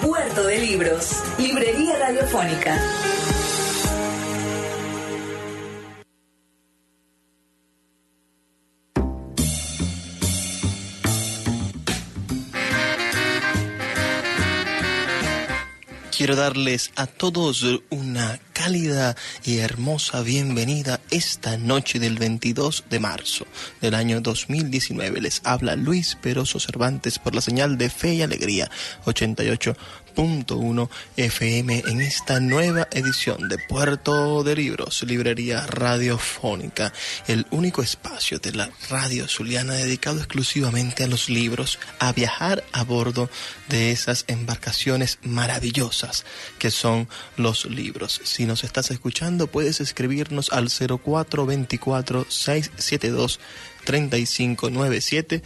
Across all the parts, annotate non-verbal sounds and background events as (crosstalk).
Puerto de Libros, Librería Radiofónica. Quiero darles a todos una cálida y hermosa bienvenida esta noche del 22 de marzo del año 2019. Les habla Luis Peroso Cervantes por la señal de Fe y Alegría 88 uno FM en esta nueva edición de Puerto de Libros, librería radiofónica, el único espacio de la radio zuliana dedicado exclusivamente a los libros, a viajar a bordo de esas embarcaciones maravillosas que son los libros. Si nos estás escuchando, puedes escribirnos al 0424 672 3597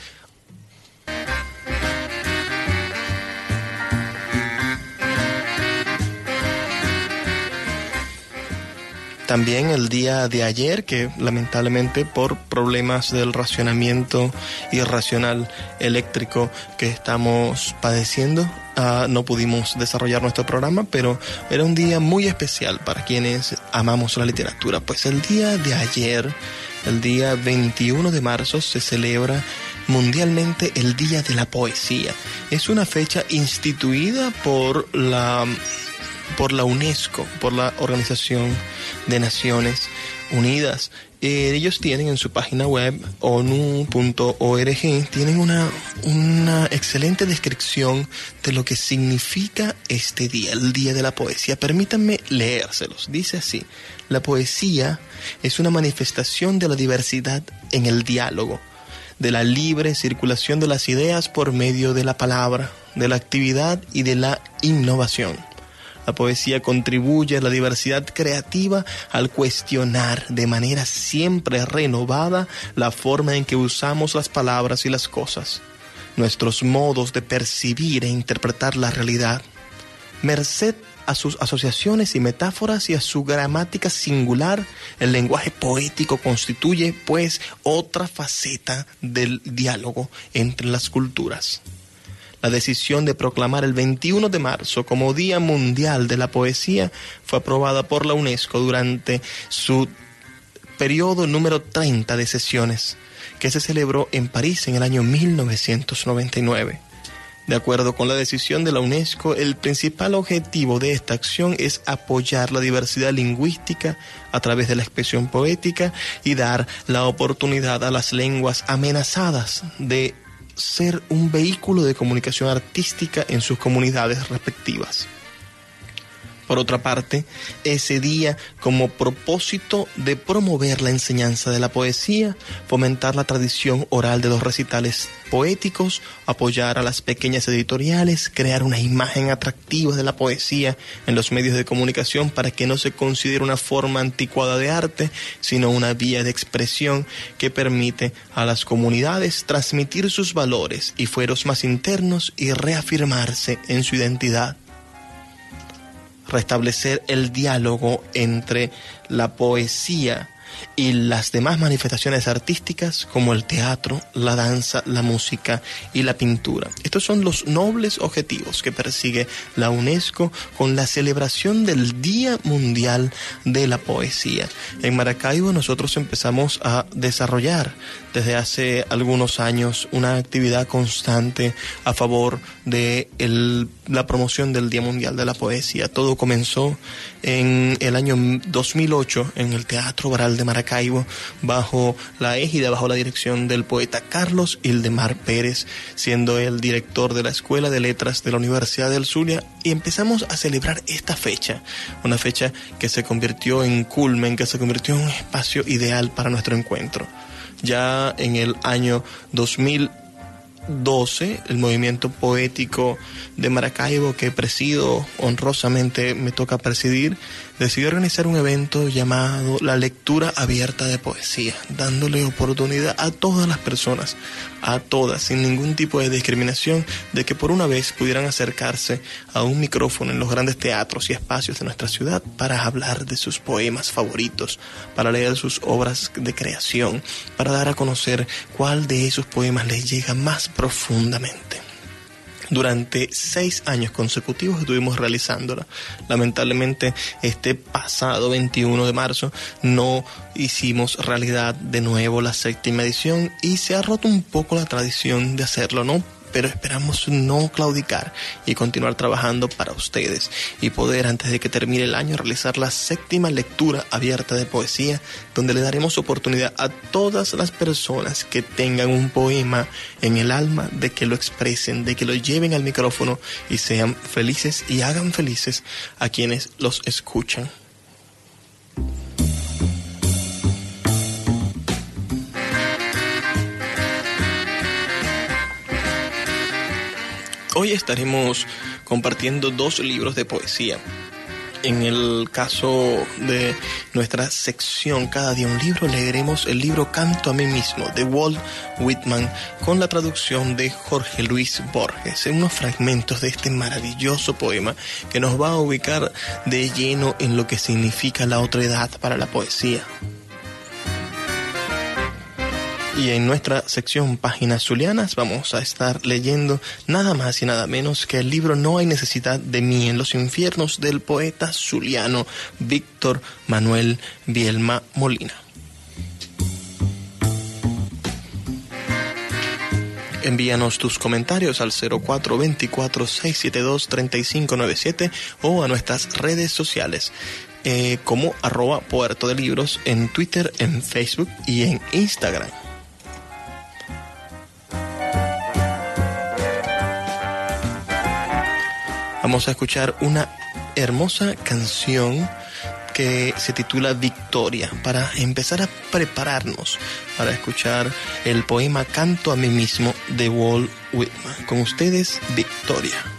También el día de ayer, que lamentablemente por problemas del racionamiento irracional eléctrico que estamos padeciendo, ah, no pudimos desarrollar nuestro programa, pero era un día muy especial para quienes amamos la literatura. Pues el día de ayer, el día 21 de marzo, se celebra mundialmente el Día de la Poesía. Es una fecha instituida por la por la UNESCO, por la Organización de Naciones Unidas. Eh, ellos tienen en su página web onu.org, tienen una, una excelente descripción de lo que significa este día, el Día de la Poesía. Permítanme leérselos. Dice así, la poesía es una manifestación de la diversidad en el diálogo, de la libre circulación de las ideas por medio de la palabra, de la actividad y de la innovación la poesía contribuye a la diversidad creativa al cuestionar de manera siempre renovada la forma en que usamos las palabras y las cosas, nuestros modos de percibir e interpretar la realidad. Merced a sus asociaciones y metáforas y a su gramática singular, el lenguaje poético constituye, pues, otra faceta del diálogo entre las culturas. La decisión de proclamar el 21 de marzo como Día Mundial de la Poesía fue aprobada por la UNESCO durante su periodo número 30 de sesiones, que se celebró en París en el año 1999. De acuerdo con la decisión de la UNESCO, el principal objetivo de esta acción es apoyar la diversidad lingüística a través de la expresión poética y dar la oportunidad a las lenguas amenazadas de ser un vehículo de comunicación artística en sus comunidades respectivas. Por otra parte, ese día, como propósito de promover la enseñanza de la poesía, fomentar la tradición oral de los recitales poéticos, apoyar a las pequeñas editoriales, crear una imagen atractiva de la poesía en los medios de comunicación para que no se considere una forma anticuada de arte, sino una vía de expresión que permite a las comunidades transmitir sus valores y fueros más internos y reafirmarse en su identidad restablecer el diálogo entre la poesía y las demás manifestaciones artísticas como el teatro, la danza, la música y la pintura. Estos son los nobles objetivos que persigue la UNESCO con la celebración del Día Mundial de la Poesía. En Maracaibo nosotros empezamos a desarrollar desde hace algunos años una actividad constante a favor de la promoción del Día Mundial de la Poesía. Todo comenzó en el año 2008 en el Teatro Baral de Maracaibo bajo la égida, bajo la dirección del poeta Carlos Ildemar Pérez, siendo el director de la Escuela de Letras de la Universidad del Zulia y empezamos a celebrar esta fecha, una fecha que se convirtió en culmen, que se convirtió en un espacio ideal para nuestro encuentro. Ya en el año 2000 2012, el movimiento poético de Maracaibo que presido, honrosamente me toca presidir, decidió organizar un evento llamado La Lectura Abierta de Poesía, dándole oportunidad a todas las personas, a todas, sin ningún tipo de discriminación, de que por una vez pudieran acercarse a un micrófono en los grandes teatros y espacios de nuestra ciudad para hablar de sus poemas favoritos, para leer sus obras de creación, para dar a conocer cuál de esos poemas les llega más profundamente. Durante seis años consecutivos estuvimos realizándola. Lamentablemente, este pasado 21 de marzo no hicimos realidad de nuevo la séptima edición y se ha roto un poco la tradición de hacerlo, ¿no? Pero esperamos no claudicar y continuar trabajando para ustedes y poder antes de que termine el año realizar la séptima lectura abierta de poesía donde le daremos oportunidad a todas las personas que tengan un poema en el alma de que lo expresen, de que lo lleven al micrófono y sean felices y hagan felices a quienes los escuchan. Hoy estaremos compartiendo dos libros de poesía. En el caso de nuestra sección Cada día un libro, leeremos el libro Canto a mí mismo de Walt Whitman con la traducción de Jorge Luis Borges en unos fragmentos de este maravilloso poema que nos va a ubicar de lleno en lo que significa la otra edad para la poesía. Y en nuestra sección Páginas Zulianas vamos a estar leyendo nada más y nada menos que el libro No hay necesidad de mí en los infiernos del poeta zuliano Víctor Manuel Bielma Molina. Envíanos tus comentarios al 0424-672-3597 o a nuestras redes sociales eh, como arroba puerto de libros en Twitter, en Facebook y en Instagram. Vamos a escuchar una hermosa canción que se titula Victoria, para empezar a prepararnos para escuchar el poema Canto a mí mismo de Walt Whitman. Con ustedes, Victoria.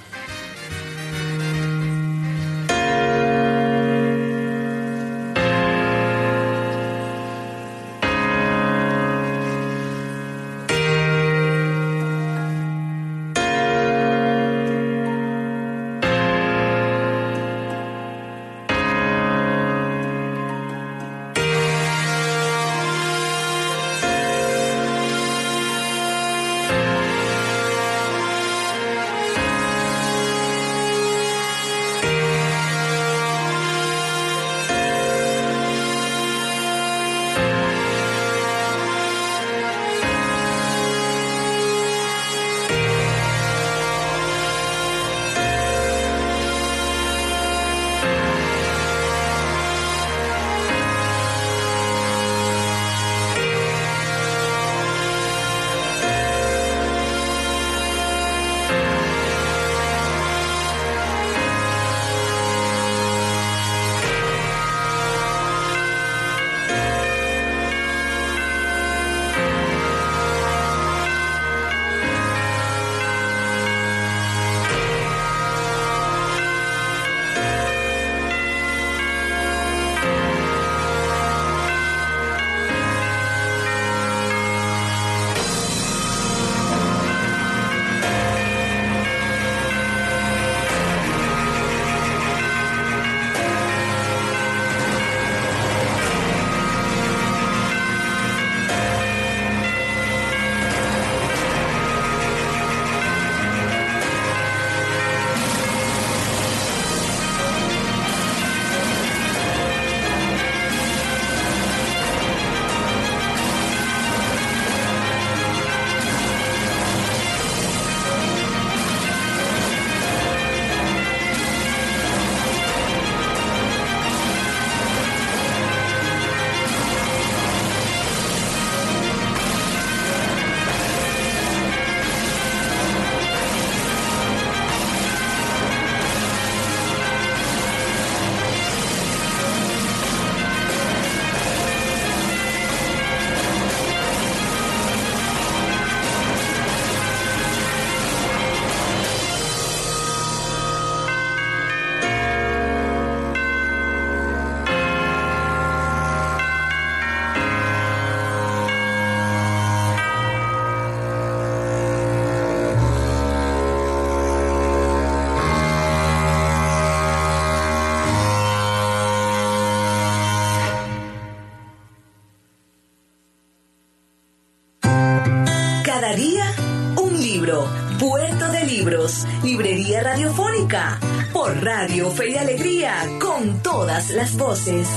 Radio Fe y Alegría, con todas las voces.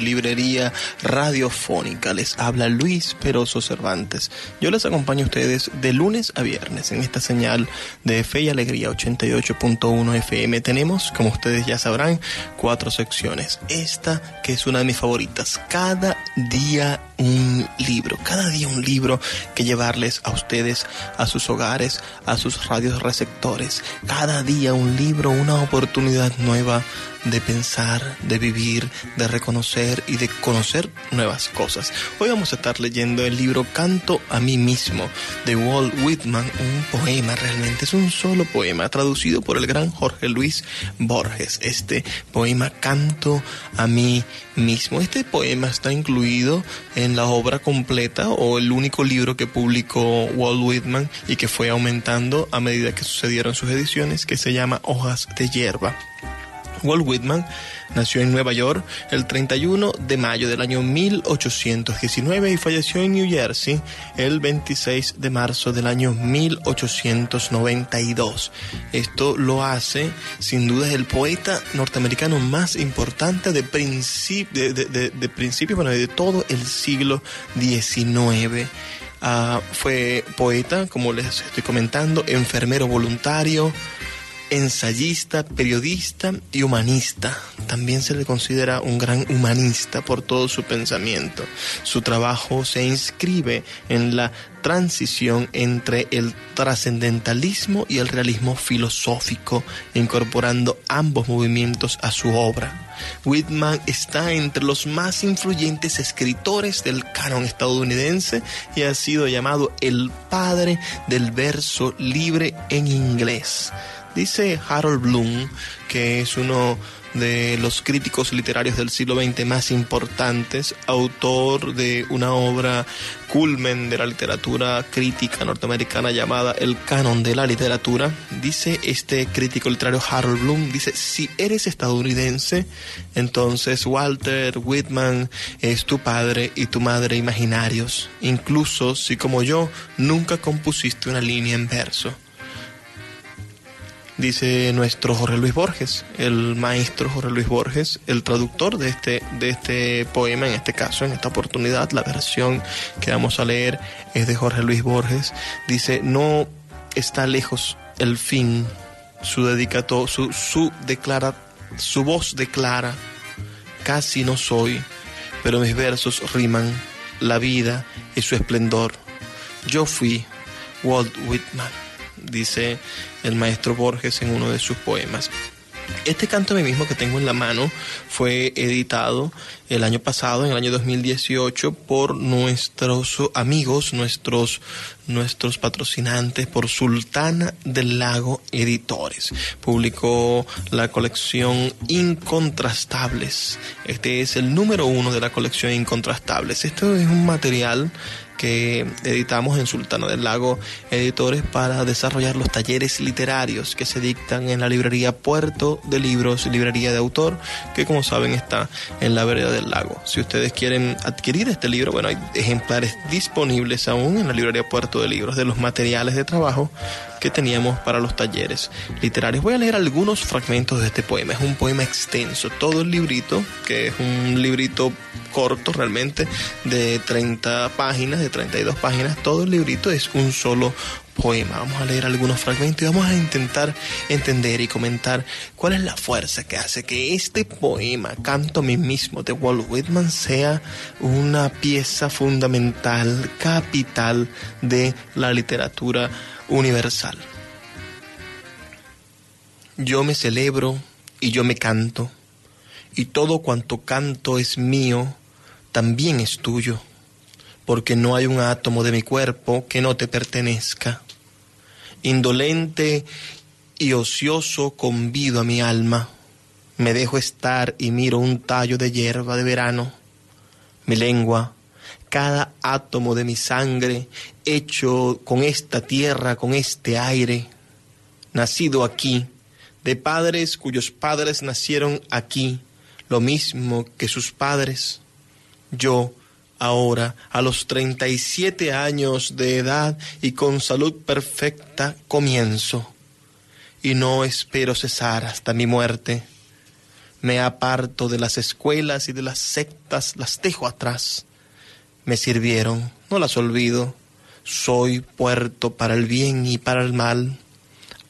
Librería radiofónica. Les habla Luis Peroso Cervantes. Yo les acompaño a ustedes de lunes a viernes en esta señal de Fe y Alegría 88.1 FM. Tenemos, como ustedes ya sabrán, cuatro secciones. Esta que es una de mis favoritas. Cada día un libro, cada día un libro que llevarles a ustedes, a sus hogares, a sus radios receptores. Cada día un libro, una oportunidad nueva de pensar, de vivir, de reconocer y de conocer nuevas cosas. Hoy vamos a estar leyendo el libro Canto a mí mismo de Walt Whitman, un poema realmente, es un solo poema traducido por el gran Jorge Luis Borges. Este poema Canto a mí mismo. Este poema está incluido en la obra completa o el único libro que publicó Walt Whitman y que fue aumentando a medida que sucedieron sus ediciones, que se llama Hojas de Hierba. Walt Whitman nació en Nueva York el 31 de mayo del año 1819 y falleció en New Jersey el 26 de marzo del año 1892. Esto lo hace sin duda el poeta norteamericano más importante de, principio, de, principio, bueno, de todo el siglo XIX. Ah, fue poeta, como les estoy comentando, enfermero voluntario, ensayista, periodista y humanista. También se le considera un gran humanista por todo su pensamiento. Su trabajo se inscribe en la transición entre el trascendentalismo y el realismo filosófico, incorporando ambos movimientos a su obra. Whitman está entre los más influyentes escritores del canon estadounidense y ha sido llamado el padre del verso libre en inglés. Dice Harold Bloom, que es uno de los críticos literarios del siglo XX más importantes, autor de una obra culmen de la literatura crítica norteamericana llamada El Canon de la Literatura, dice este crítico literario Harold Bloom, dice, si eres estadounidense, entonces Walter Whitman es tu padre y tu madre imaginarios, incluso si como yo nunca compusiste una línea en verso dice nuestro Jorge Luis Borges, el maestro Jorge Luis Borges, el traductor de este, de este poema, en este caso, en esta oportunidad, la versión que vamos a leer es de Jorge Luis Borges, dice, no está lejos el fin, su dedicato, su, su declara, su voz declara, casi no soy, pero mis versos riman la vida y su esplendor. Yo fui Walt Whitman dice el maestro Borges en uno de sus poemas. Este canto mismo que tengo en la mano fue editado el año pasado, en el año 2018, por nuestros amigos, nuestros, nuestros patrocinantes, por Sultana del Lago Editores. Publicó la colección Incontrastables. Este es el número uno de la colección Incontrastables. Esto es un material que editamos en Sultana del Lago Editores para desarrollar los talleres literarios que se dictan en la librería Puerto de Libros, librería de autor, que como saben está en la vereda del lago. Si ustedes quieren adquirir este libro, bueno, hay ejemplares disponibles aún en la librería Puerto de Libros de los materiales de trabajo que teníamos para los talleres literarios. Voy a leer algunos fragmentos de este poema. Es un poema extenso. Todo el librito, que es un librito corto realmente, de 30 páginas, de 32 páginas, todo el librito es un solo poema. Vamos a leer algunos fragmentos y vamos a intentar entender y comentar cuál es la fuerza que hace que este poema, Canto a mí mismo, de Walt Whitman, sea una pieza fundamental, capital de la literatura universal. Yo me celebro y yo me canto, y todo cuanto canto es mío, también es tuyo, porque no hay un átomo de mi cuerpo que no te pertenezca. Indolente y ocioso convido a mi alma, me dejo estar y miro un tallo de hierba de verano. Mi lengua, cada átomo de mi sangre hecho con esta tierra, con este aire, nacido aquí, de padres cuyos padres nacieron aquí, lo mismo que sus padres. Yo, ahora, a los 37 años de edad y con salud perfecta, comienzo, y no espero cesar hasta mi muerte. Me aparto de las escuelas y de las sectas, las dejo atrás. Me sirvieron, no las olvido. Soy puerto para el bien y para el mal.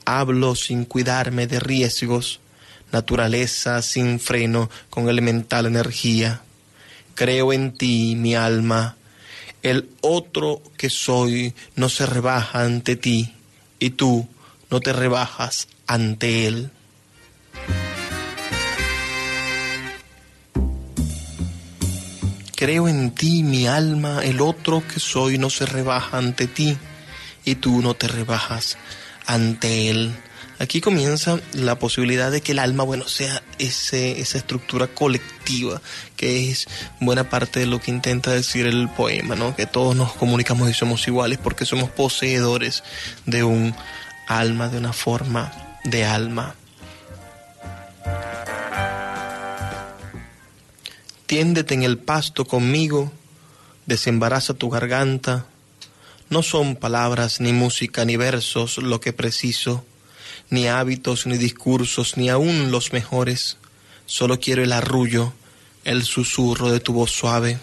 Hablo sin cuidarme de riesgos. Naturaleza sin freno con elemental energía creo en ti, mi alma. El otro que soy no se rebaja ante ti y tú no te rebajas ante él. Creo en ti, mi alma, el otro que soy no se rebaja ante ti y tú no te rebajas ante él. Aquí comienza la posibilidad de que el alma, bueno, sea ese, esa estructura colectiva, que es buena parte de lo que intenta decir el poema, ¿no? Que todos nos comunicamos y somos iguales porque somos poseedores de un alma, de una forma de alma. Tiéndete en el pasto conmigo, desembaraza tu garganta. No son palabras, ni música, ni versos lo que preciso ni hábitos, ni discursos, ni aun los mejores. Solo quiero el arrullo, el susurro de tu voz suave.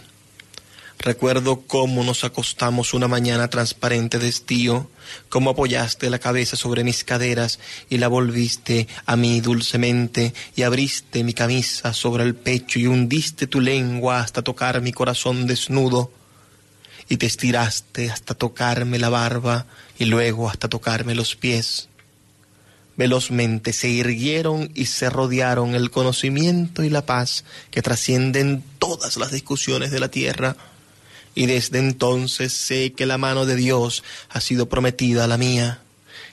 Recuerdo cómo nos acostamos una mañana transparente de estío, cómo apoyaste la cabeza sobre mis caderas y la volviste a mí dulcemente y abriste mi camisa sobre el pecho y hundiste tu lengua hasta tocar mi corazón desnudo y te estiraste hasta tocarme la barba y luego hasta tocarme los pies velozmente se irguieron y se rodearon el conocimiento y la paz que trascienden todas las discusiones de la tierra. Y desde entonces sé que la mano de Dios ha sido prometida a la mía,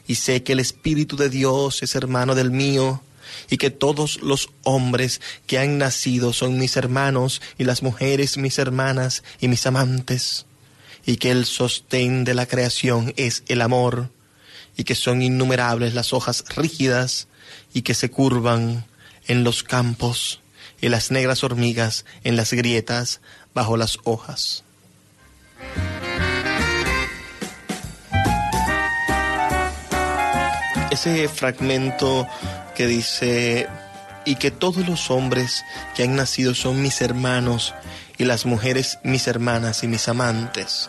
y sé que el Espíritu de Dios es hermano del mío, y que todos los hombres que han nacido son mis hermanos, y las mujeres mis hermanas y mis amantes, y que el sostén de la creación es el amor, y que son innumerables las hojas rígidas y que se curvan en los campos y las negras hormigas en las grietas bajo las hojas. Ese fragmento que dice, y que todos los hombres que han nacido son mis hermanos y las mujeres mis hermanas y mis amantes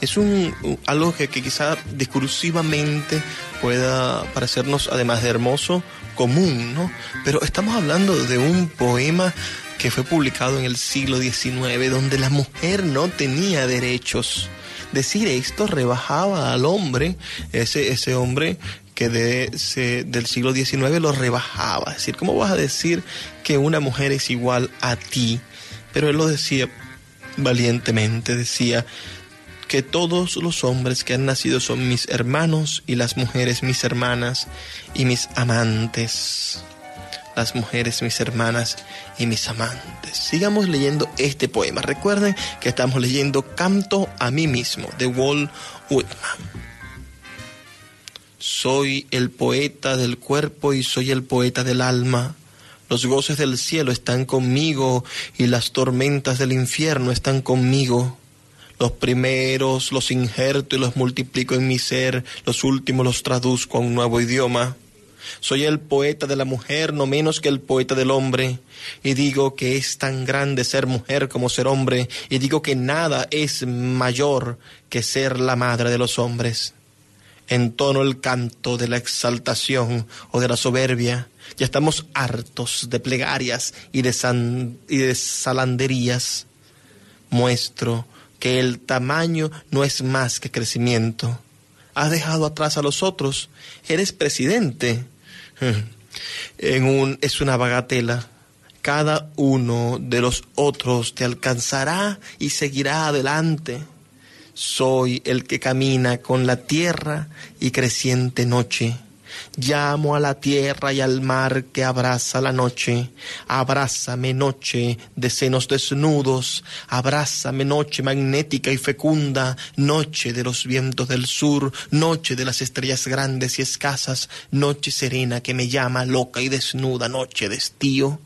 es un, algo que, quizá discursivamente pueda parecernos, además de hermoso, común, ¿no? Pero estamos hablando de un poema que fue publicado en el siglo XIX, donde la mujer no tenía derechos. Decir esto rebajaba al hombre, ese, ese hombre que de del siglo XIX lo rebajaba. Es decir, ¿cómo vas a decir que una mujer es igual a ti? Pero él lo decía valientemente, decía, que todos los hombres que han nacido son mis hermanos y las mujeres mis hermanas y mis amantes. Las mujeres mis hermanas y mis amantes. Sigamos leyendo este poema. Recuerden que estamos leyendo Canto a mí mismo de Walt Whitman. Soy el poeta del cuerpo y soy el poeta del alma. Los goces del cielo están conmigo y las tormentas del infierno están conmigo. Los primeros los injerto y los multiplico en mi ser, los últimos los traduzco a un nuevo idioma. Soy el poeta de la mujer, no menos que el poeta del hombre, y digo que es tan grande ser mujer como ser hombre, y digo que nada es mayor que ser la madre de los hombres. Entono el canto de la exaltación o de la soberbia, ya estamos hartos de plegarias y de, y de salanderías. Muestro que el tamaño no es más que crecimiento. Has dejado atrás a los otros, eres presidente. (laughs) En un, es una bagatela. Cada uno de los otros te alcanzará y seguirá adelante. Soy el que camina con la tierra y creciente noche. Llamo a la tierra y al mar que abraza la noche. Abrázame noche de senos desnudos. Abrázame noche magnética y fecunda. Noche de los vientos del sur. Noche de las estrellas grandes y escasas. Noche serena que me llama loca y desnuda. Noche de estío.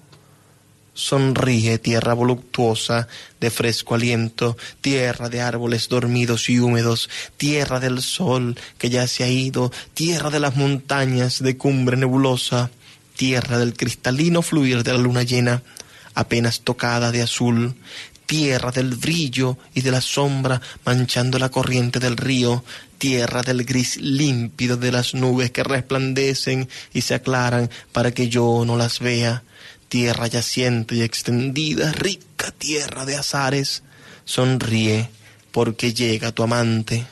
Sonríe, tierra voluptuosa, de fresco aliento, tierra de árboles dormidos y húmedos, tierra del sol que ya se ha ido, tierra de las montañas de cumbre nebulosa, tierra del cristalino fluir de la luna llena, apenas tocada de azul, tierra del brillo y de la sombra manchando la corriente del río, tierra del gris límpido de las nubes que resplandecen y se aclaran para que yo no las vea, tierra yaciente y extendida, rica tierra de azares, sonríe porque llega tu amante.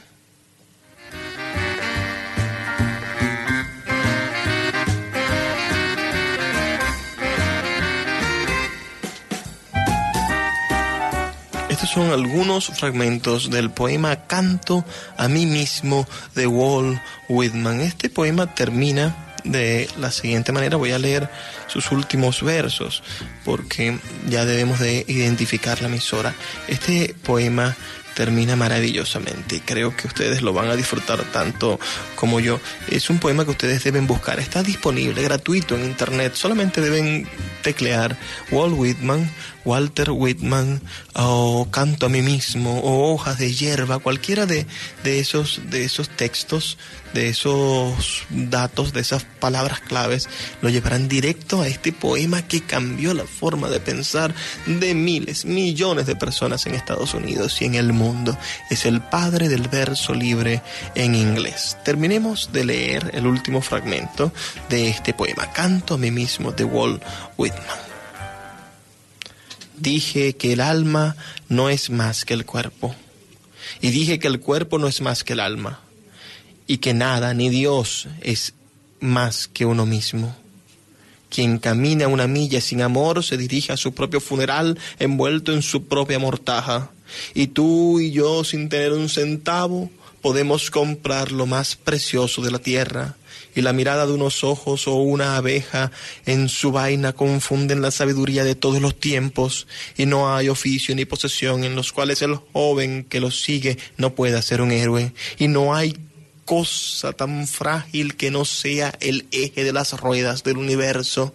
Estos son algunos fragmentos del poema Canto a mí mismo de Walt Whitman. Este poema termina de la siguiente manera. Voy a leer sus últimos versos porque ya debemos de identificar la emisora. Este poema termina maravillosamente y creo que ustedes lo van a disfrutar tanto como yo. Es un poema que ustedes deben buscar. Está disponible gratuito en internet. Solamente deben teclear Walt Whitman, Walter Whitman o Canto a mí mismo o Hojas de hierba, cualquiera de, de, esos, de esos textos, de esos datos, de esas palabras claves, lo llevarán directo a este poema que cambió la forma de pensar de miles, millones de personas en Estados Unidos y en el mundo. Es el padre del verso libre en inglés. Terminemos de leer el último fragmento de este poema, Canto a mí mismo, de Walt Whitman. Dije que el alma no es más que el cuerpo. Y dije que el cuerpo no es más que el alma. Y que nada, ni Dios, es más que uno mismo. Quien camina una milla sin amor se dirige a su propio funeral envuelto en su propia mortaja. Y tú y yo, sin tener un centavo, podemos comprar lo más precioso de la tierra, y la mirada de unos ojos o una abeja en su vaina confunden la sabiduría de todos los tiempos, y no hay oficio ni posesión en los cuales el joven que los sigue no pueda ser un héroe, y no hay cosa tan frágil que no sea el eje de las ruedas del universo.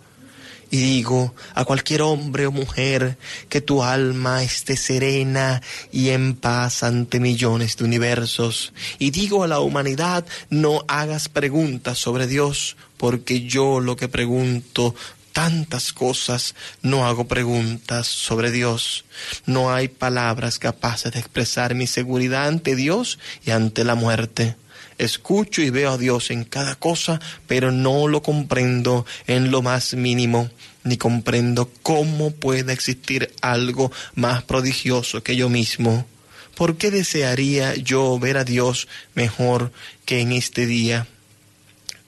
Y digo a cualquier hombre o mujer que tu alma esté serena y en paz ante millones de universos. Y digo a la humanidad, no hagas preguntas sobre Dios, porque yo lo que pregunto tantas cosas, no hago preguntas sobre Dios. No hay palabras capaces de expresar mi seguridad ante Dios y ante la muerte. Escucho y veo a Dios en cada cosa, pero no lo comprendo en lo más mínimo, ni comprendo cómo puede existir algo más prodigioso que yo mismo. ¿Por qué desearía yo ver a Dios mejor que en este día?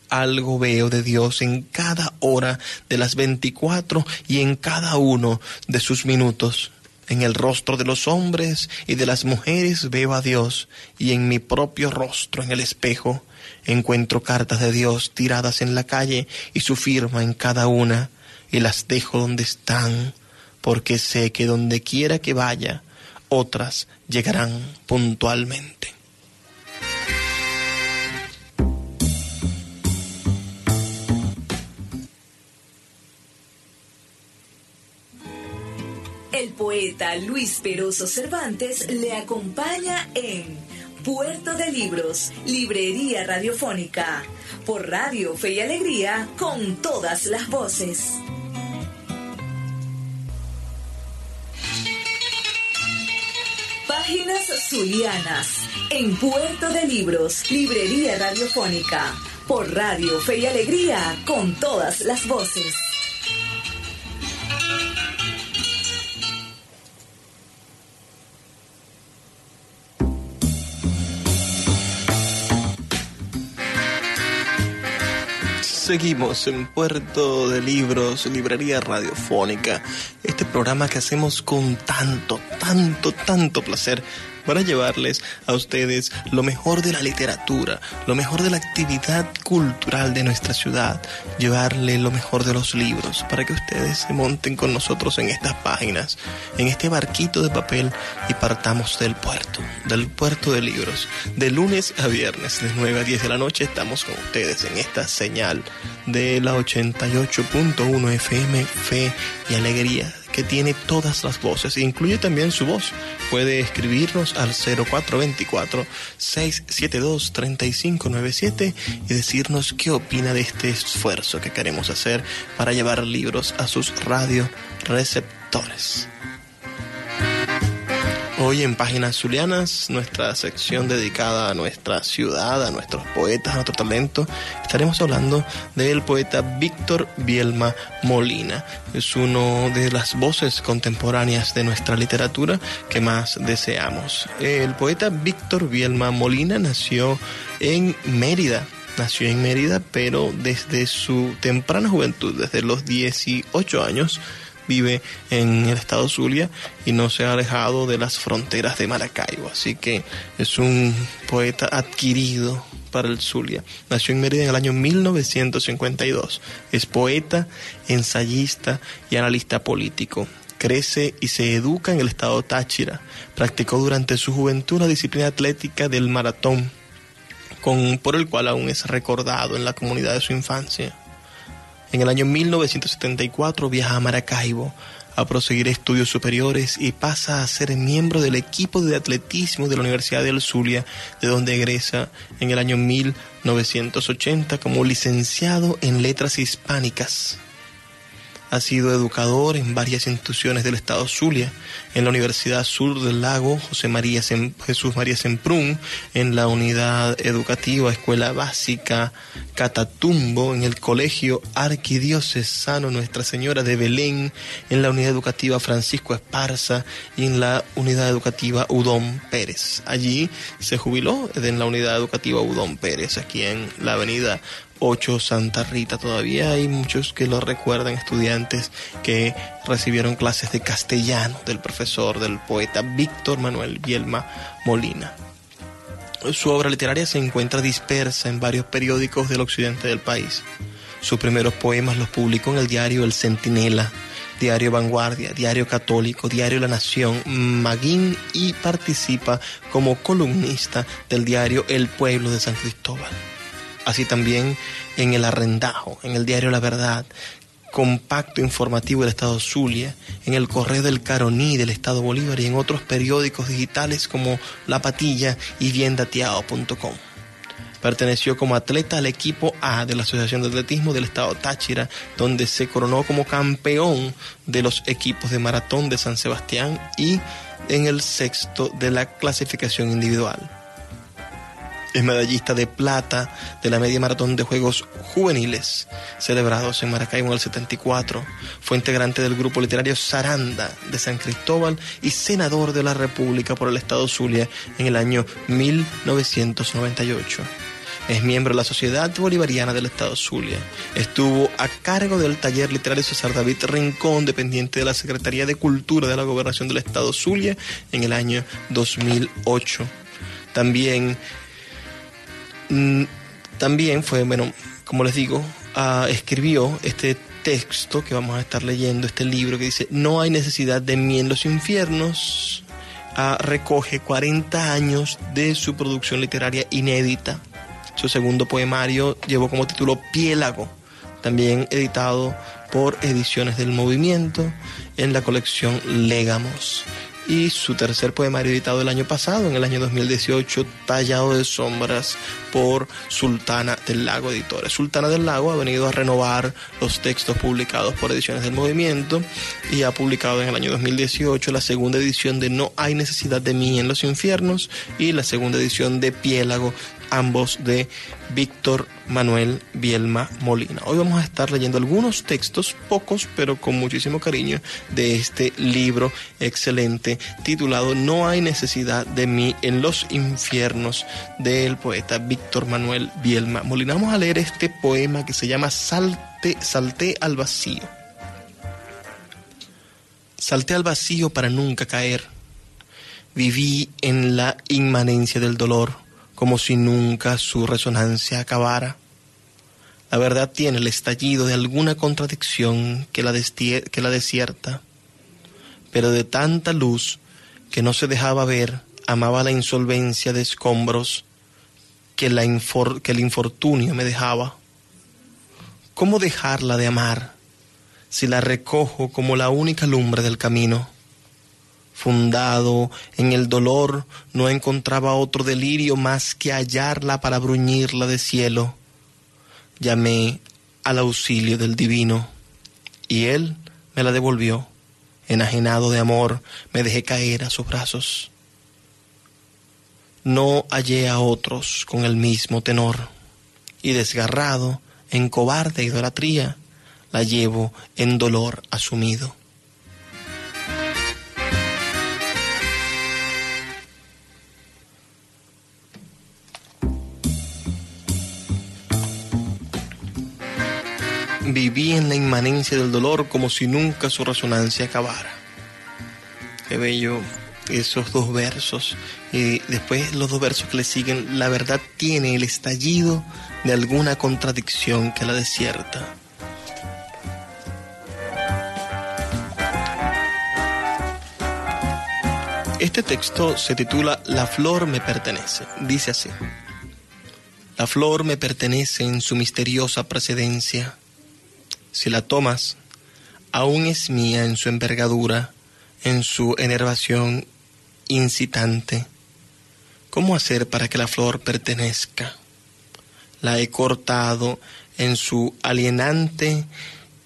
Algo veo de Dios en cada hora de las veinticuatro y en cada uno de sus minutos. En el rostro de los hombres y de las mujeres veo a Dios y en mi propio rostro en el espejo encuentro cartas de Dios tiradas en la calle y su firma en cada una y las dejo donde están porque sé que donde quiera que vaya otras llegarán puntualmente. El poeta Luis Peroso Cervantes le acompaña en Puerto de Libros, Librería Radiofónica, por Radio Fe y Alegría, con todas las voces. Páginas Zulianas, en Puerto de Libros, Librería Radiofónica, por Radio Fe y Alegría, con todas las voces. Seguimos en Puerto de Libros, Librería Radiofónica, este programa que hacemos con tanto, tanto, tanto placer para llevarles a ustedes lo mejor de la literatura, lo mejor de la actividad cultural de nuestra ciudad, llevarle lo mejor de los libros para que ustedes se monten con nosotros en estas páginas, en este barquito de papel y partamos del puerto, del puerto de libros. De lunes a viernes, de 9 a 10 de la noche, estamos con ustedes en esta señal de la 88.1 FM Fe y Alegría que tiene todas las voces, incluye también su voz. Puede escribirnos al 0424-672-3597 y decirnos qué opina de este esfuerzo que queremos hacer para llevar libros a sus radio receptores. Hoy en Páginas Zulianas, nuestra sección dedicada a nuestra ciudad, a nuestros poetas, a nuestro talento, estaremos hablando del poeta Víctor Bielma Molina. Es uno de las voces contemporáneas de nuestra literatura que más deseamos. El poeta Víctor Bielma Molina nació en Mérida, nació en Mérida, pero desde su temprana juventud, desde los 18 años, vive en el estado Zulia y no se ha alejado de las fronteras de Maracaibo. Así que es un poeta adquirido para el Zulia. Nació en Mérida en el año 1952. Es poeta, ensayista y analista político. Crece y se educa en el estado Táchira. Practicó durante su juventud la disciplina atlética del maratón, con, por el cual aún es recordado en la comunidad de su infancia. En el año 1974 viaja a Maracaibo a proseguir estudios superiores y pasa a ser miembro del equipo de atletismo de la Universidad del Zulia, de donde egresa en el año 1980 como licenciado en letras hispánicas. Ha sido educador en varias instituciones del estado Zulia, en la Universidad Sur del Lago José María Jesús María Semprún, en la Unidad Educativa Escuela Básica Catatumbo, en el Colegio Arquidiocesano Nuestra Señora de Belén, en la Unidad Educativa Francisco Esparza y en la Unidad Educativa Udón Pérez. Allí se jubiló en la Unidad Educativa Udón Pérez, aquí en la Avenida 8 Santa Rita. Todavía hay muchos que lo recuerdan, estudiantes que recibieron clases de castellano del profesor, del poeta Víctor Manuel Bielma Molina. Su obra literaria se encuentra dispersa en varios periódicos del occidente del país. Sus primeros poemas los publicó en el diario El Centinela, Diario Vanguardia, Diario Católico, Diario La Nación, Maguín y participa como columnista del diario El Pueblo de San Cristóbal así también en el Arrendajo, en el diario La Verdad, compacto informativo del Estado Zulia, en el Correo del Caroní del Estado Bolívar y en otros periódicos digitales como La Patilla y biendateado.com. Perteneció como atleta al equipo A de la Asociación de Atletismo del Estado Táchira, donde se coronó como campeón de los equipos de maratón de San Sebastián y en el sexto de la clasificación individual. Es medallista de plata de la media maratón de Juegos Juveniles celebrados en Maracaibo en el 74. Fue integrante del grupo literario Saranda de San Cristóbal y senador de la República por el Estado Zulia en el año 1998. Es miembro de la Sociedad Bolivariana del Estado Zulia. Estuvo a cargo del taller literario César David Rincón, dependiente de la Secretaría de Cultura de la Gobernación del Estado Zulia, en el año 2008. También también fue, bueno, como les digo, ah, escribió este texto que vamos a estar leyendo, este libro que dice, no hay necesidad de mí en los infiernos. Ah, recoge 40 años de su producción literaria inédita. Su segundo poemario llevó como título Piélago, también editado por Ediciones del Movimiento en la colección Legamos y su tercer poemario editado el año pasado, en el año 2018, Tallado de Sombras por Sultana del Lago Editores. Sultana del Lago ha venido a renovar los textos publicados por Ediciones del Movimiento y ha publicado en el año 2018 la segunda edición de No hay necesidad de mí en los infiernos y la segunda edición de Piélago ambos de Víctor Manuel Bielma Molina. Hoy vamos a estar leyendo algunos textos, pocos, pero con muchísimo cariño, de este libro excelente titulado No hay necesidad de mí en los infiernos del poeta Víctor Manuel Bielma Molina. Vamos a leer este poema que se llama Salte, Salté al vacío. Salté al vacío para nunca caer Viví en la inmanencia del dolor, como si nunca su resonancia acabara. La verdad tiene el estallido de alguna contradicción que la, desierta, pero de tanta luz que no se dejaba ver, amaba la insolvencia de escombros que, la que el infortunio me dejaba. ¿Cómo dejarla de amar si la recojo como la única lumbre del camino? Fundado en el dolor, no encontraba otro delirio más que hallarla para bruñirla de cielo. Llamé al auxilio del divino, y él me la devolvió. Enajenado de amor, me dejé caer a sus brazos. No hallé a otros con el mismo tenor, y desgarrado, en cobarde idolatría, la llevo en dolor asumido. Viví en la inmanencia del dolor como si nunca su resonancia acabara. Qué bello esos dos versos. Y después los dos versos que le siguen, la verdad tiene el estallido de alguna contradicción que la desierta. Este texto se titula La flor me pertenece. Dice así. La flor me pertenece en su misteriosa precedencia si la tomas, aún es mía en su envergadura, en su enervación incitante. ¿Cómo hacer para que la flor pertenezca? La he cortado en su alienante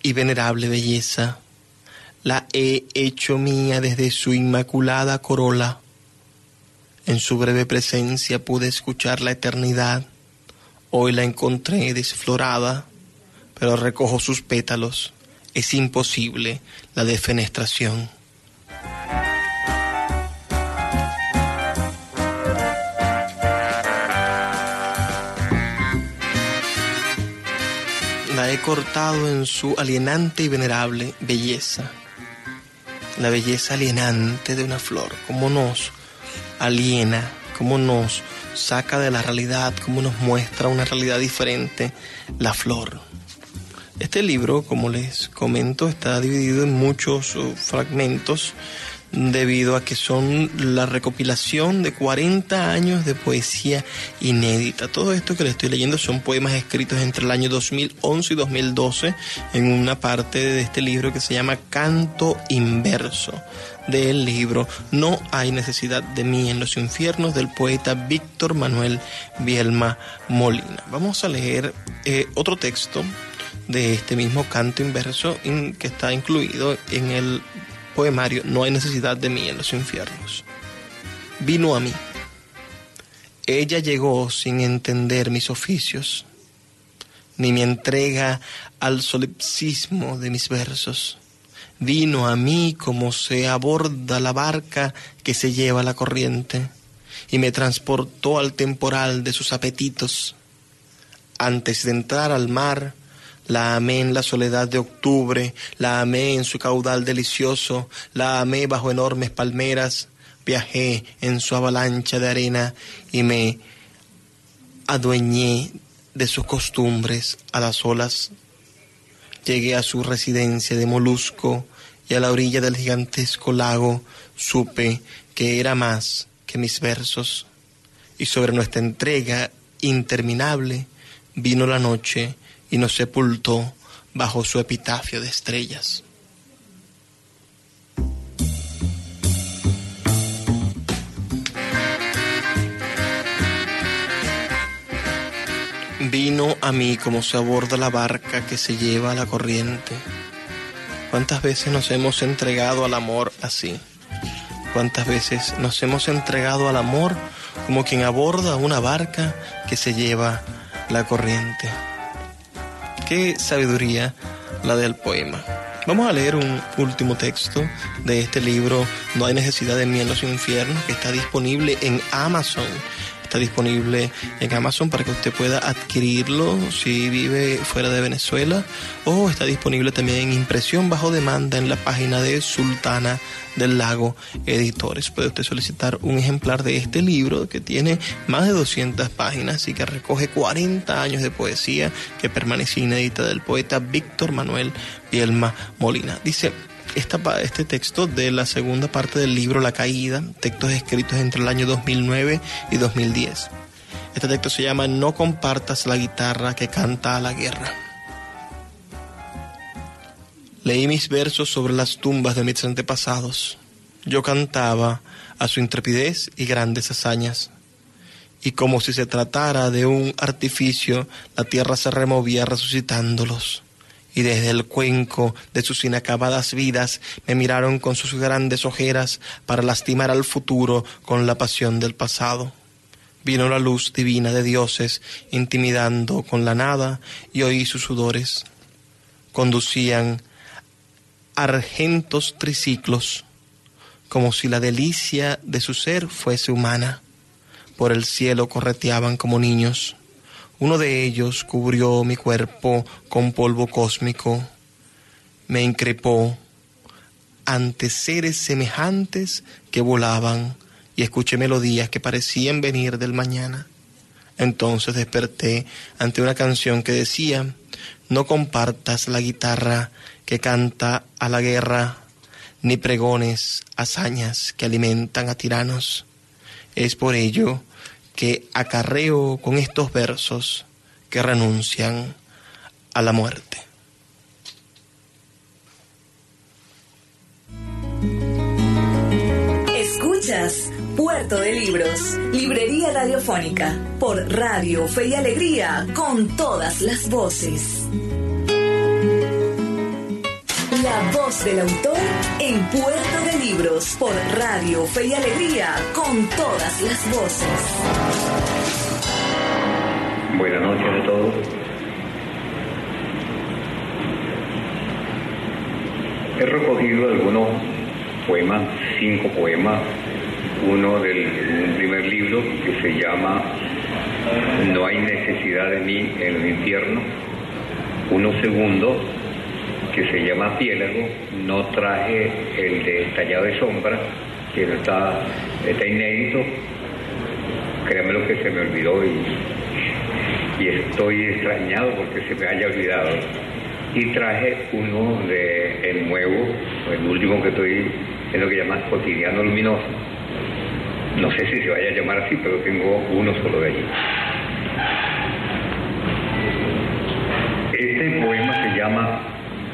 y venerable belleza. La he hecho mía desde su inmaculada corola. En su breve presencia pude escuchar la eternidad. Hoy la encontré desflorada pero recojo sus pétalos. Es imposible la defenestración. La he cortado en su alienante y venerable belleza. La belleza alienante de una flor, como nos aliena, como nos saca de la realidad, como nos muestra una realidad diferente la flor. Este libro, como les comento, está dividido en muchos uh, fragmentos debido a que son la recopilación de 40 años de poesía inédita. Todo esto que le estoy leyendo son poemas escritos entre el año 2011 y 2012 en una parte de este libro que se llama Canto Inverso del libro No hay necesidad de mí en los infiernos del poeta Víctor Manuel Bielma Molina. Vamos a leer eh, otro texto de este mismo canto inverso que está incluido en el poemario No hay necesidad de mí en los infiernos. Vino a mí. Ella llegó sin entender mis oficios, ni mi entrega al solipsismo de mis versos. Vino a mí como se aborda la barca que se lleva la corriente, y me transportó al temporal de sus apetitos. Antes de entrar al mar, la amé en la soledad de octubre, la amé en su caudal delicioso, la amé bajo enormes palmeras, viajé en su avalancha de arena y me adueñé de sus costumbres a las olas. Llegué a su residencia de molusco y a la orilla del gigantesco lago supe que era más que mis versos. Y sobre nuestra entrega interminable vino la noche y nos sepultó bajo su epitafio de estrellas. Vino a mí como se aborda la barca que se lleva a la corriente. ¿Cuántas veces nos hemos entregado al amor así? ¿Cuántas veces nos hemos entregado al amor como quien aborda una barca que se lleva la corriente? Qué sabiduría la del poema. Vamos a leer un último texto de este libro, No hay necesidad de en los infiernos, que está disponible en Amazon. Está disponible en Amazon para que usted pueda adquirirlo si vive fuera de Venezuela o está disponible también en impresión bajo demanda en la página de Sultana del Lago Editores. Puede usted solicitar un ejemplar de este libro que tiene más de 200 páginas y que recoge 40 años de poesía que permanece inédita del poeta Víctor Manuel Bielma Molina. Dice, esta, este texto de la segunda parte del libro La Caída, textos escritos entre el año 2009 y 2010. Este texto se llama No compartas la guitarra que canta a la guerra. Leí mis versos sobre las tumbas de mis antepasados. Yo cantaba a su intrepidez y grandes hazañas. Y como si se tratara de un artificio, la tierra se removía resucitándolos y desde el cuenco de sus inacabadas vidas me miraron con sus grandes ojeras para lastimar al futuro con la pasión del pasado. Vino la luz divina de dioses, intimidando con la nada, y oí sus sudores. Conducían argentos triciclos, como si la delicia de su ser fuese humana. Por el cielo correteaban como niños. Uno de ellos cubrió mi cuerpo con polvo cósmico, me increpó ante seres semejantes que volaban y escuché melodías que parecían venir del mañana. Entonces desperté ante una canción que decía, no compartas la guitarra que canta a la guerra, ni pregones hazañas que alimentan a tiranos. Es por ello que acarreo con estos versos que renuncian a la muerte. Escuchas Puerto de Libros, Librería Radiofónica, por Radio Fe y Alegría, con todas las voces. La voz del autor en Puerto de Libros por Radio Fe y Alegría con todas las voces. Buenas noches a todos. He recogido algunos poemas, cinco poemas, uno del primer libro que se llama No hay necesidad de mí en el infierno, uno segundo que se llama Piélago, no traje el de Tallado de Sombra, que no está, está inédito, créanme lo que se me olvidó y, y estoy extrañado porque se me haya olvidado. Y traje uno de el nuevo, el último que estoy en lo que llamas cotidiano luminoso. No sé si se vaya a llamar así, pero tengo uno solo de allí.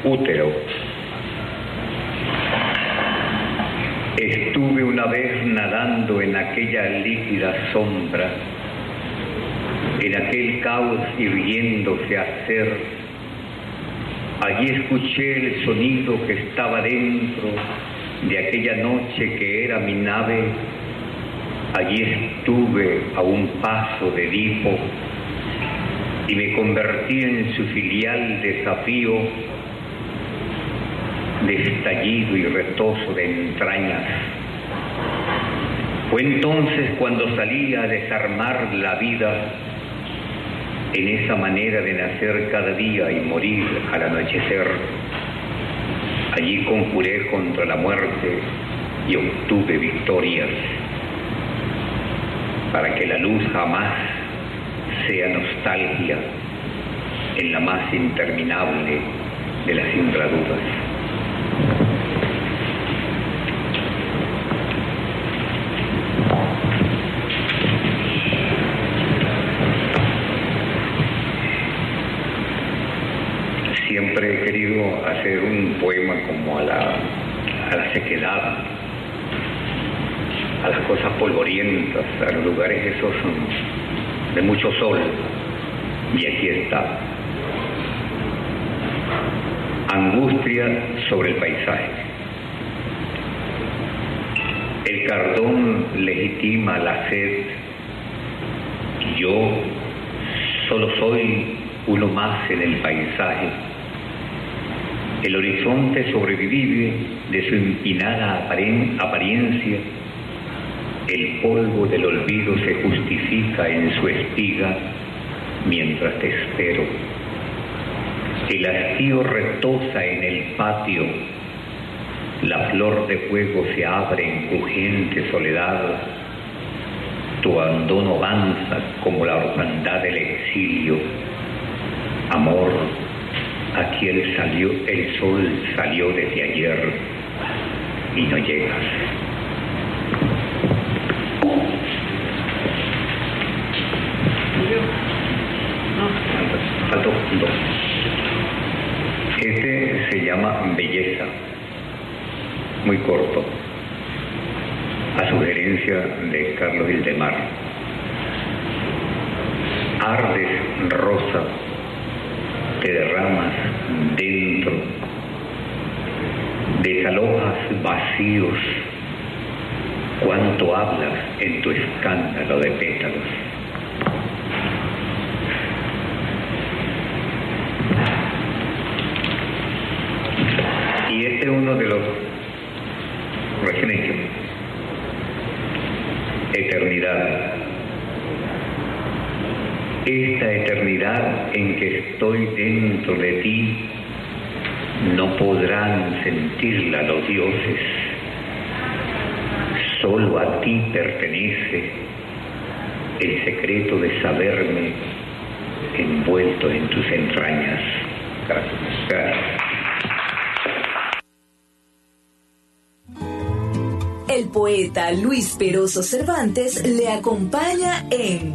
Útero. Estuve una vez nadando en aquella líquida sombra, en aquel caos hirviéndose a ser. Allí escuché el sonido que estaba dentro de aquella noche que era mi nave. Allí estuve a un paso de Edipo y me convertí en su filial desafío de estallido y retozo de entrañas. Fue entonces cuando salí a desarmar la vida en esa manera de nacer cada día y morir al anochecer. Allí conjuré contra la muerte y obtuve victorias para que la luz jamás sea nostalgia en la más interminable de las intradudas. Sequedad, a las cosas polvorientas, a los lugares esos de mucho sol. Y aquí está angustia sobre el paisaje. El cardón legitima la sed yo solo soy uno más en el paisaje. El horizonte sobrevive de su empinada apariencia el polvo del olvido se justifica en su espiga mientras te espero. El hastío retosa en el patio, la flor de fuego se abre en crujiente soledad, tu abandono avanza como la orfandad del exilio. Amor, aquí el, salió, el sol salió desde ayer y no llegas. Faltó dos. Este se llama Belleza, muy corto, a sugerencia de Carlos Hildemar. Ardes rosa, te derramas dentro, desalojas vacíos, cuánto hablas en tu escándalo de pétalos. Y este es uno de los recién hechos. Eternidad. Esta eternidad en que estoy dentro de ti no podrán sentirla los dioses. Solo a ti pertenece el secreto de saberme envuelto en tus entrañas. Gracias. Gracias. El poeta Luis Peroso Cervantes le acompaña en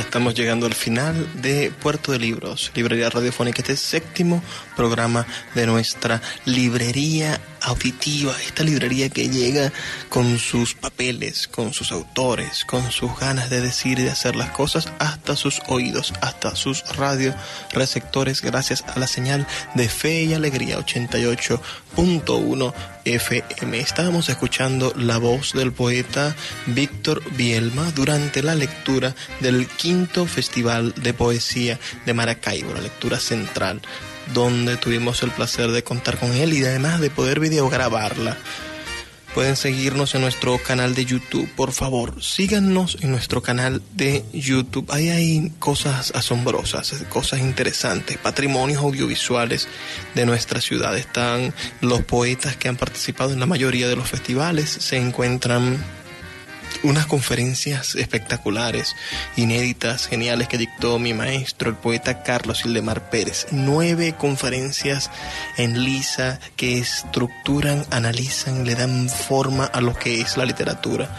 Estamos llegando al final de Puerto de Libros, Librería Radiofónica, este séptimo programa de nuestra librería auditiva, esta librería que llega con sus papeles, con sus autores, con sus ganas de decir y de hacer las cosas hasta sus oídos, hasta sus radio receptores, gracias a la señal de Fe y Alegría 88.1 FM. Estábamos escuchando la voz del poeta Víctor Bielma durante la lectura del quinto Festival de Poesía de Maracaibo, la lectura central donde tuvimos el placer de contar con él y además de poder videograbarla. Pueden seguirnos en nuestro canal de YouTube. Por favor, síganos en nuestro canal de YouTube. Ahí hay cosas asombrosas, cosas interesantes, patrimonios audiovisuales de nuestra ciudad. Están los poetas que han participado en la mayoría de los festivales. Se encuentran unas conferencias espectaculares, inéditas, geniales que dictó mi maestro, el poeta Carlos Ildemar Pérez. Nueve conferencias en lisa que estructuran, analizan, le dan forma a lo que es la literatura.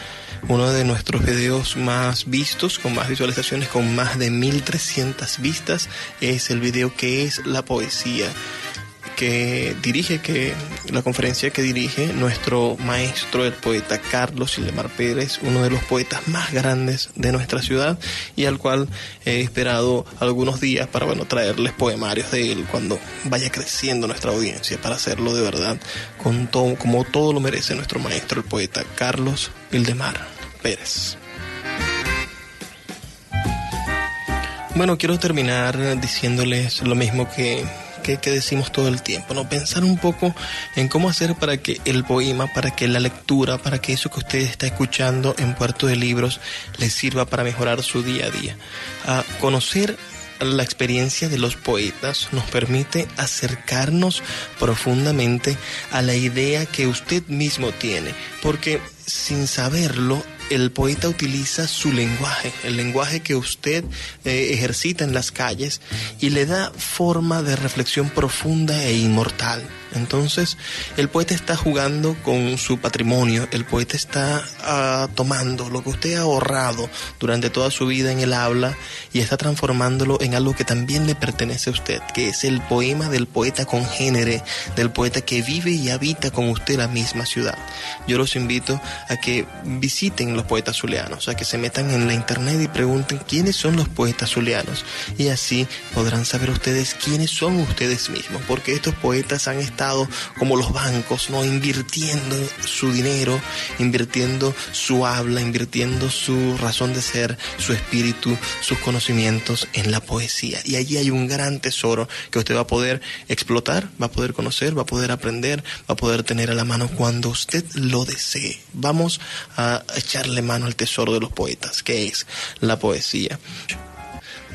Uno de nuestros videos más vistos, con más visualizaciones, con más de 1300 vistas, es el video que es la poesía que dirige, que la conferencia que dirige nuestro maestro, el poeta Carlos Sildemar Pérez, uno de los poetas más grandes de nuestra ciudad y al cual he esperado algunos días para bueno traerles poemarios de él cuando vaya creciendo nuestra audiencia para hacerlo de verdad con todo, como todo lo merece nuestro maestro, el poeta Carlos Sildemar Pérez. Bueno, quiero terminar diciéndoles lo mismo que que, decimos todo el tiempo, ¿no? Pensar un poco en cómo hacer para que el poema, para que la lectura, para que eso que usted está escuchando en Puerto de Libros le sirva para mejorar su día a día. A conocer la experiencia de los poetas nos permite acercarnos profundamente a la idea que usted mismo tiene, porque sin saberlo el poeta utiliza su lenguaje, el lenguaje que usted eh, ejercita en las calles y le da forma de reflexión profunda e inmortal. Entonces, el poeta está jugando con su patrimonio, el poeta está ah, tomando lo que usted ha ahorrado durante toda su vida en el habla y está transformándolo en algo que también le pertenece a usted, que es el poema del poeta congénere, del poeta que vive y habita con usted la misma ciudad. Yo los invito a que visiten los poetas zulianos, a que se metan en la internet y pregunten quiénes son los poetas zulianos y así podrán saber ustedes quiénes son ustedes mismos, porque estos poetas han estado como los bancos, ¿no? Invirtiendo su dinero, invirtiendo su habla, invirtiendo su razón de ser, su espíritu, sus conocimientos en la poesía. Y allí hay un gran tesoro que usted va a poder explotar, va a poder conocer, va a poder aprender, va a poder tener a la mano cuando usted lo desee. Vamos a echarle mano al tesoro de los poetas, que es la poesía.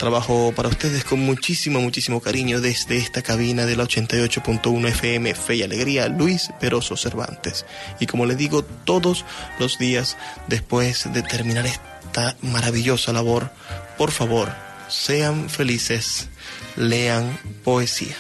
Trabajo para ustedes con muchísimo, muchísimo cariño desde esta cabina de la 88.1 FM Fe y Alegría, Luis Peroso Cervantes. Y como le digo, todos los días después de terminar esta maravillosa labor, por favor, sean felices, lean poesía.